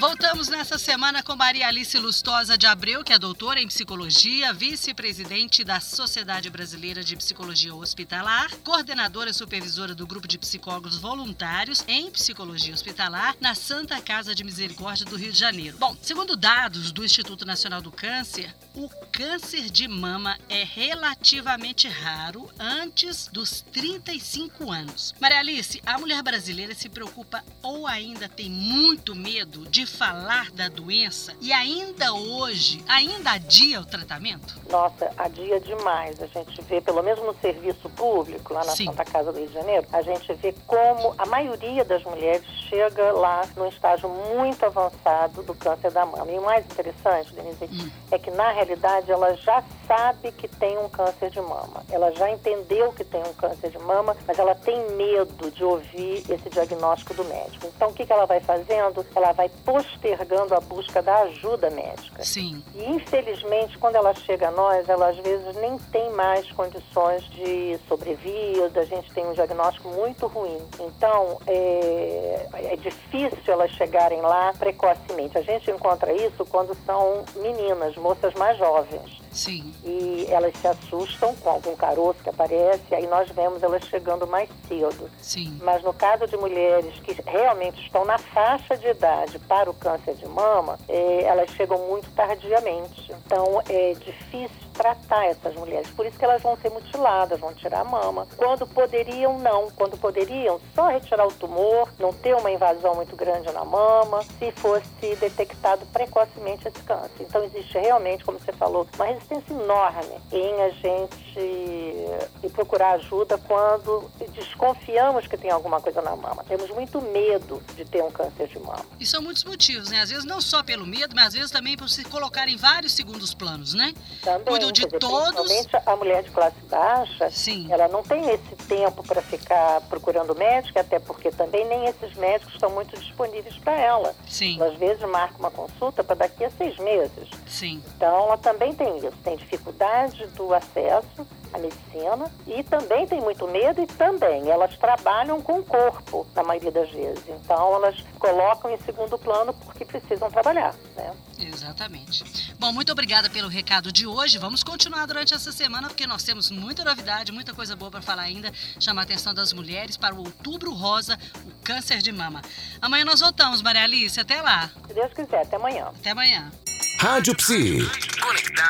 Voltamos nessa semana com Maria Alice Lustosa de Abreu, que é doutora em psicologia, vice-presidente da Sociedade Brasileira de Psicologia Hospitalar, coordenadora e supervisora do grupo de psicólogos voluntários em psicologia hospitalar na Santa Casa de Misericórdia do Rio de Janeiro. Bom, segundo dados do Instituto Nacional do Câncer, o câncer de mama é relativamente raro antes dos 35 anos. Maria Alice, a mulher brasileira se preocupa ou ainda tem muito medo de falar da doença e ainda hoje, ainda adia o tratamento? Nossa, adia demais. A gente vê, pelo menos no serviço público, lá na Sim. Santa Casa do Rio de Janeiro, a gente vê como a maioria das mulheres chega lá num estágio muito avançado do câncer da mama. E o mais interessante, Denise, hum. é que na realidade ela já sabe que tem um câncer de mama. Ela já entendeu que tem um câncer de mama, mas ela tem medo de ouvir esse diagnóstico do médico. Então o que, que ela vai fazendo? Ela vai postergando a busca da ajuda médica. Sim. E infelizmente, quando ela chega a nós, ela às vezes nem tem mais condições de sobrevida, a gente tem um diagnóstico muito ruim. Então, é, é difícil elas chegarem lá precocemente. A gente encontra isso quando são meninas, moças mais jovens. Sim. E elas se assustam com algum caroço que aparece, aí nós vemos elas chegando mais cedo. Sim. Mas no caso de mulheres que realmente estão na faixa de idade para o câncer de mama, é, elas chegam muito tardiamente. Então é difícil tratar essas mulheres. Por isso que elas vão ser mutiladas, vão tirar a mama. Quando poderiam, não. Quando poderiam, só retirar o tumor, não ter uma invasão muito grande na mama, se fosse detectado precocemente esse câncer. Então existe realmente, como você falou, uma resistência enorme em a gente procurar ajuda quando desconfiamos que tem alguma coisa na mama. Temos muito medo de ter um câncer de mama. E são muitos motivos, né? Às vezes não só pelo medo, mas às vezes também por se colocar em vários segundos planos, né? Também de dizer, todos. Principalmente a mulher de classe baixa, Sim. ela não tem esse tempo para ficar procurando médico, até porque também nem esses médicos estão muito disponíveis para ela. Sim. Ela, às vezes marca uma consulta para daqui a seis meses. Sim. Então ela também tem isso, tem dificuldade do acesso à medicina e também tem muito medo e também elas trabalham com o corpo na maioria das vezes. Então elas colocam em segundo plano porque precisam trabalhar, né? Exatamente. Bom, muito obrigada pelo recado de hoje. Vamos continuar durante essa semana porque nós temos muita novidade, muita coisa boa para falar ainda. Chamar a atenção das mulheres para o Outubro Rosa, o câncer de mama. Amanhã nós voltamos, Maria Alice. Até lá. Se Deus quiser, até amanhã. Até amanhã. Rádio Psi.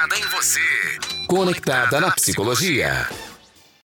Conectada em você. Conectada na psicologia.